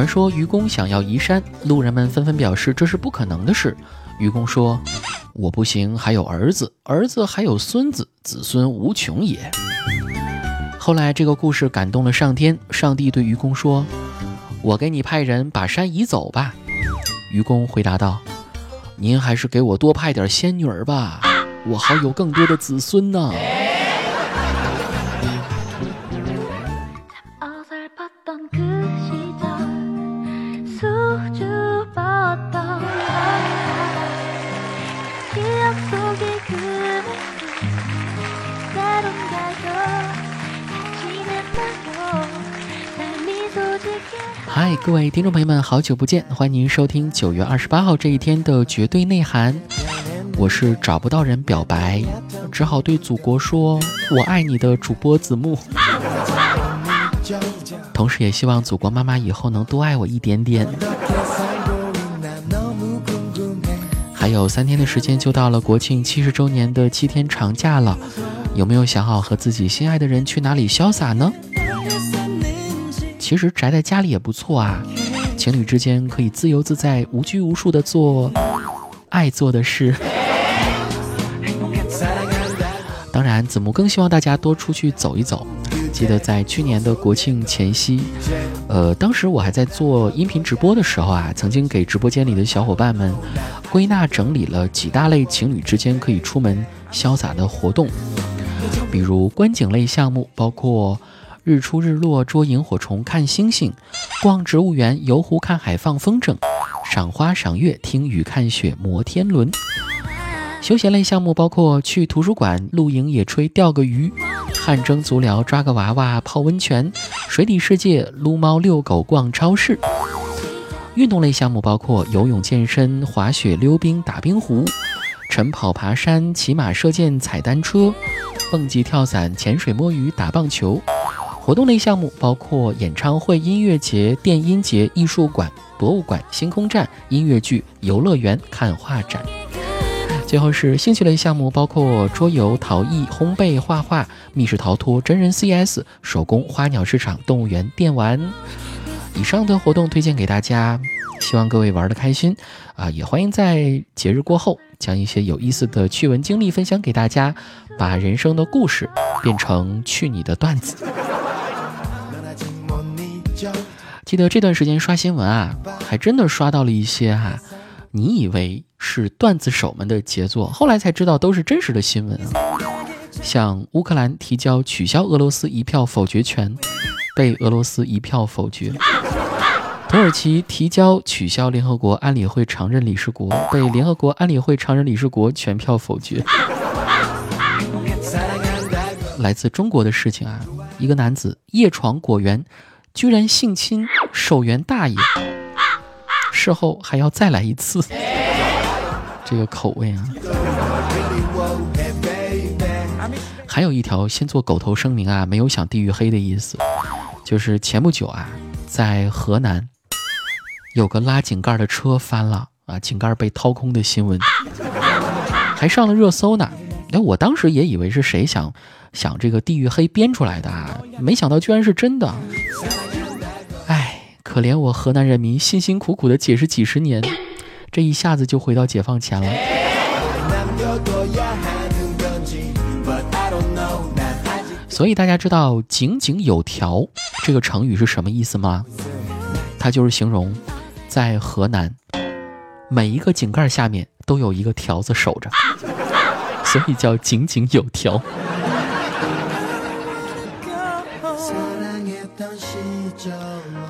传说愚公想要移山，路人们纷纷表示这是不可能的事。愚公说：“我不行，还有儿子，儿子还有孙子，子孙无穷也。”后来这个故事感动了上天，上帝对愚公说：“我给你派人把山移走吧。”愚公回答道：“您还是给我多派点仙女儿吧，我好有更多的子孙呢。”，各位听众朋友们，好久不见，欢迎收听九月二十八号这一天的绝对内涵。我是找不到人表白，只好对祖国说“我爱你”的主播子木。同时也希望祖国妈妈以后能多爱我一点点。还有三天的时间就到了国庆七十周年的七天长假了，有没有想好和自己心爱的人去哪里潇洒呢？其实宅在家里也不错啊，情侣之间可以自由自在、无拘无束的做爱做的事。当然，子木更希望大家多出去走一走。记得在去年的国庆前夕，呃，当时我还在做音频直播的时候啊，曾经给直播间里的小伙伴们归纳整理了几大类情侣之间可以出门潇洒的活动，比如观景类项目，包括。日出日落捉萤火虫看星星，逛植物园游湖看海放风筝，赏花赏月听雨看雪摩天轮。休闲类项目包括去图书馆露营野炊钓个鱼，汗蒸足疗抓个娃娃泡温泉，水底世界撸猫遛狗逛超市。运动类项目包括游泳健身滑雪溜冰打冰壶，晨跑爬山骑马射箭踩单车，蹦极跳伞潜水摸鱼打棒球。活动类项目包括演唱会、音乐节、电音节、艺术馆、博物馆、星空站、音乐剧、游乐园、看画展。最后是兴趣类项目，包括桌游、陶艺、烘焙、画画、密室逃脱、真人 CS、手工、花鸟市场、动物园、电玩。以上的活动推荐给大家，希望各位玩的开心啊！也欢迎在节日过后将一些有意思的趣闻经历分享给大家，把人生的故事变成去你的段子。记得这段时间刷新闻啊，还真的刷到了一些哈，你以为是段子手们的杰作，后来才知道都是真实的新闻啊。像乌克兰提交取消俄罗斯一票否决权，被俄罗斯一票否决；土耳其提交取消联合国安理会常任理事国，被联合国安理会常任理事国全票否决。来自中国的事情啊，一个男子夜闯果园。居然性侵守园大爷，事后还要再来一次，这个口味啊！还有一条先做狗头声明啊，没有想地域黑的意思，就是前不久啊，在河南有个拉井盖的车翻了啊，井盖被掏空的新闻，还上了热搜呢。哎，我当时也以为是谁想想这个地域黑编出来的，没想到居然是真的。哎可怜我河南人民辛辛苦苦的解释几十年，这一下子就回到解放前了。所以大家知道“井井有条”这个成语是什么意思吗？它就是形容在河南每一个井盖下面都有一个条子守着，所以叫井井有条。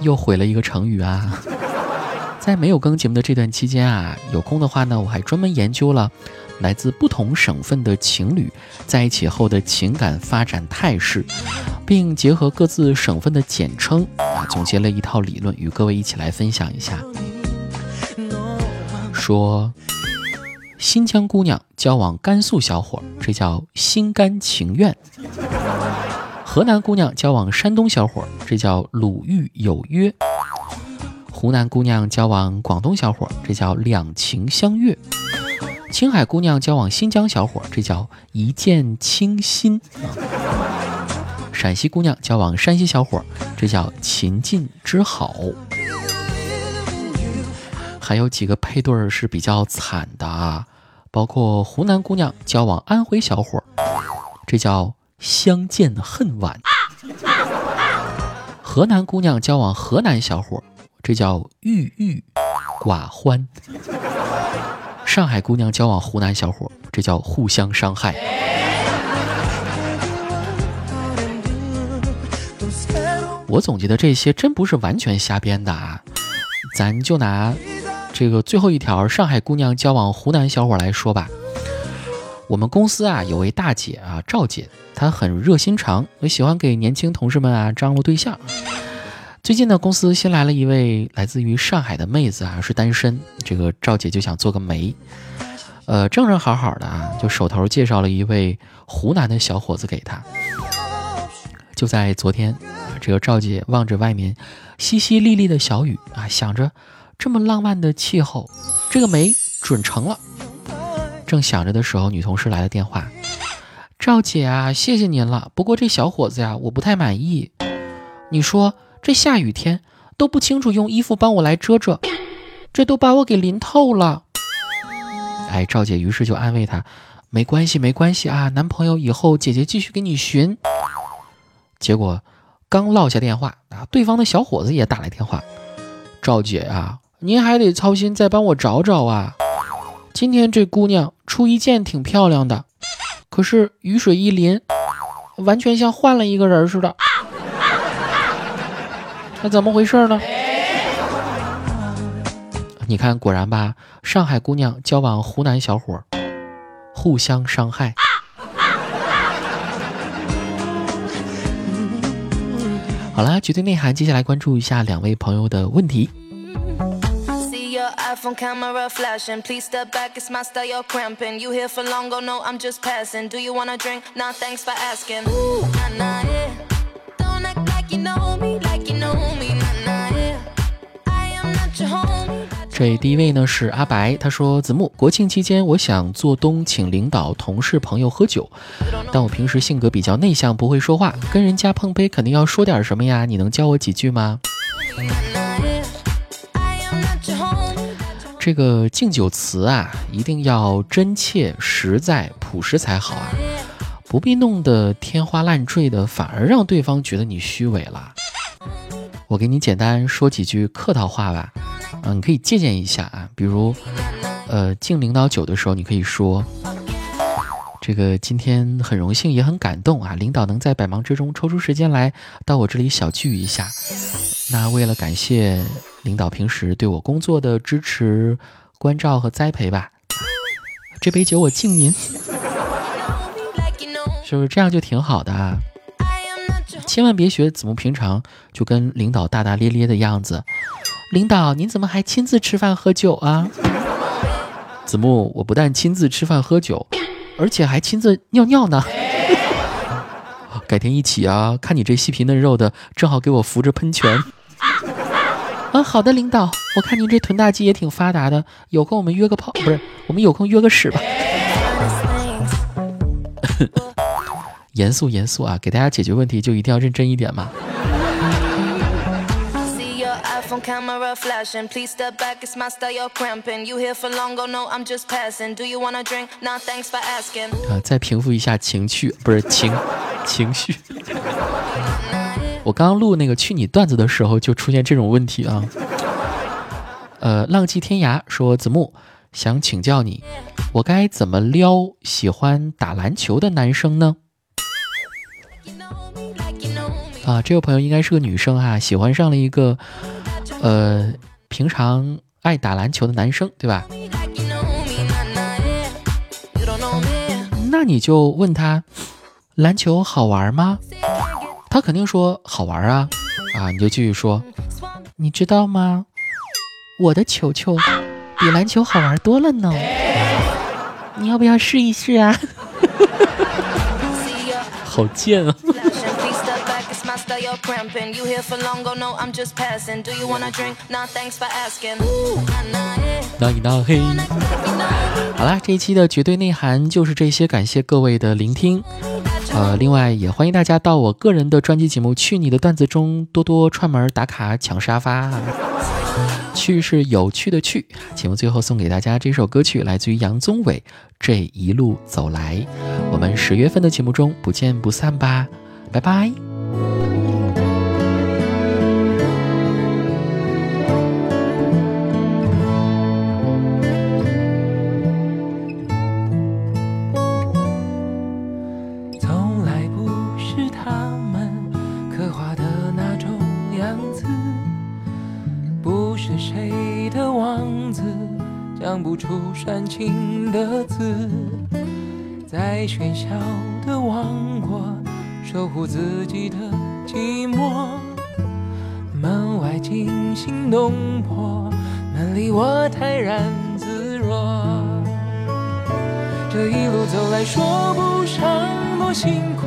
又毁了一个成语啊！在没有更节目的这段期间啊，有空的话呢，我还专门研究了来自不同省份的情侣在一起后的情感发展态势，并结合各自省份的简称啊，总结了一套理论，与各位一起来分享一下。说新疆姑娘交往甘肃小伙，这叫心甘情愿。河南姑娘交往山东小伙，这叫鲁豫有约；湖南姑娘交往广东小伙，这叫两情相悦；青海姑娘交往新疆小伙，这叫一见倾心；陕西姑娘交往山西小伙，这叫秦晋之好。还有几个配对儿是比较惨的啊，包括湖南姑娘交往安徽小伙，这叫相见恨晚；河南姑娘交往河南小伙，这叫郁郁寡欢；上海姑娘交往湖南小伙，这叫互相伤害。我总结的这些真不是完全瞎编的啊，咱就拿。这个最后一条，上海姑娘交往湖南小伙来说吧。我们公司啊有位大姐啊，赵姐，她很热心肠，也喜欢给年轻同事们啊张罗对象。最近呢，公司新来了一位来自于上海的妹子啊，是单身。这个赵姐就想做个媒，呃，正正好好的啊，就手头介绍了一位湖南的小伙子给她。就在昨天，这个赵姐望着外面淅淅沥沥的小雨啊，想着。这么浪漫的气候，这个媒准成了。正想着的时候，女同事来了电话：“赵姐啊，谢谢您了。不过这小伙子呀，我不太满意。你说这下雨天都不清楚用衣服帮我来遮遮，这都把我给淋透了。”哎，赵姐于是就安慰他：“没关系，没关系啊，男朋友以后姐姐继续给你寻。”结果刚落下电话啊，对方的小伙子也打来电话：“赵姐啊。”您还得操心再帮我找找啊！今天这姑娘出一件挺漂亮的，可是雨水一淋，完全像换了一个人似的。那怎么回事呢？你看，果然吧，上海姑娘交往湖南小伙，互相伤害。好啦，绝对内涵，接下来关注一下两位朋友的问题。iPhone camera flashing. Please step back, it's my style, you're cramping. You here for long, go no, I'm just passing. Do you wanna drink? Nah, thanks for asking. Ooh, nah, nah, yeah. Don't act like you know me, like you know me, nah, nah, yeah. I am not your homie. 这第一位呢是阿白，他说：“子木，国庆期间我想做东请领导、同事、朋友喝酒，但我平时性格比较内向，不会说话，跟人家碰杯肯定要说点什么呀？你能教我几句吗？”这个敬酒词啊，一定要真切、实在、朴实才好啊，不必弄得天花乱坠的，反而让对方觉得你虚伪了。我给你简单说几句客套话吧，嗯，你可以借鉴一下啊。比如，呃，敬领导酒的时候，你可以说：“这个今天很荣幸，也很感动啊，领导能在百忙之中抽出时间来到我这里小聚一下。那为了感谢。”领导平时对我工作的支持、关照和栽培吧，这杯酒我敬您，是不是这样就挺好的啊？千万别学子木平常就跟领导大大咧咧的样子。领导，您怎么还亲自吃饭喝酒啊？子木，我不但亲自吃饭喝酒，而且还亲自尿尿呢。改天一起啊，看你这细皮嫩肉的，正好给我扶着喷泉。啊，好的，领导，我看您这臀大肌也挺发达的，有空我们约个炮，不是，我们有空约个屎吧。严肃严肃啊，给大家解决问题就一定要认真一点嘛。啊，再平复一下情绪，不是情情绪。我刚刚录那个去你段子的时候，就出现这种问题啊。呃，浪迹天涯说子木想请教你，我该怎么撩喜欢打篮球的男生呢？啊，这位朋友应该是个女生哈，喜欢上了一个呃平常爱打篮球的男生，对吧？那你就问他，篮球好玩吗？他肯定说好玩啊，啊，你就继续说，你知道吗？我的球球比篮球好玩多了呢，你要不要试一试啊？好贱啊！那一那嘿。好啦，这一期的绝对内涵就是这些，感谢各位的聆听。呃，另外也欢迎大家到我个人的专辑节目《去你的段子》中多多串门打卡抢沙发。去是有趣的去。节目最后送给大家这首歌曲，来自于杨宗纬《这一路走来》。我们十月份的节目中不见不散吧，拜拜。样子不是谁的王子讲不出煽情的字，在喧嚣的王国守护自己的寂寞。门外惊心动魄，门里我泰然自若。这一路走来，说不上多辛苦，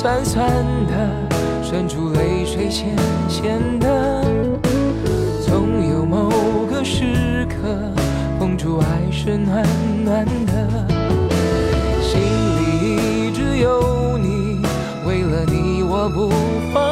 酸酸的。渗出泪水，咸咸的。总有某个时刻，碰触爱是暖暖的。心里一直有你，为了你我不放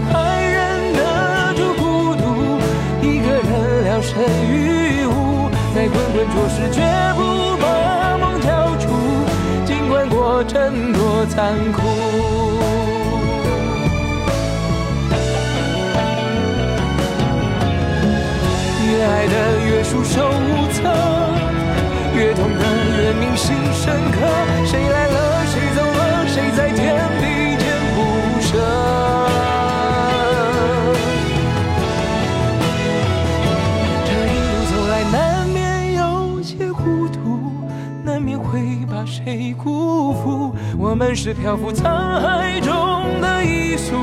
路走来，还忍得住孤独，一个人聊胜于无，在滚滚浊世绝不把梦交出，尽管过程多残酷。越爱的越束手无策，越痛的越铭心们是漂浮沧海中的一粟，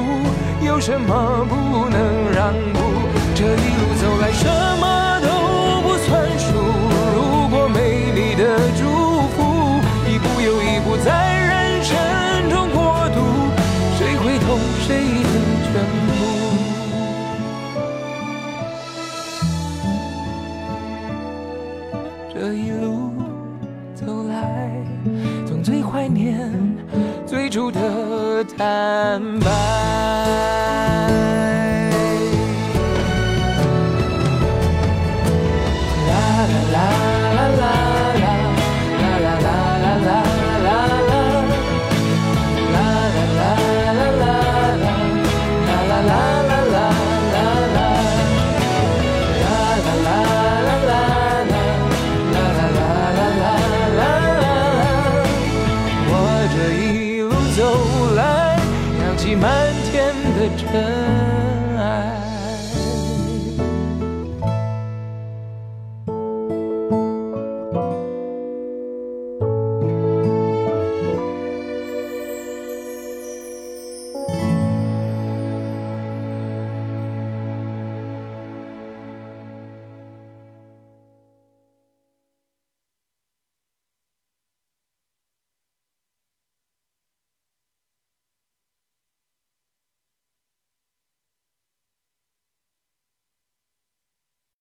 有什么不能让步？这一路走来，什么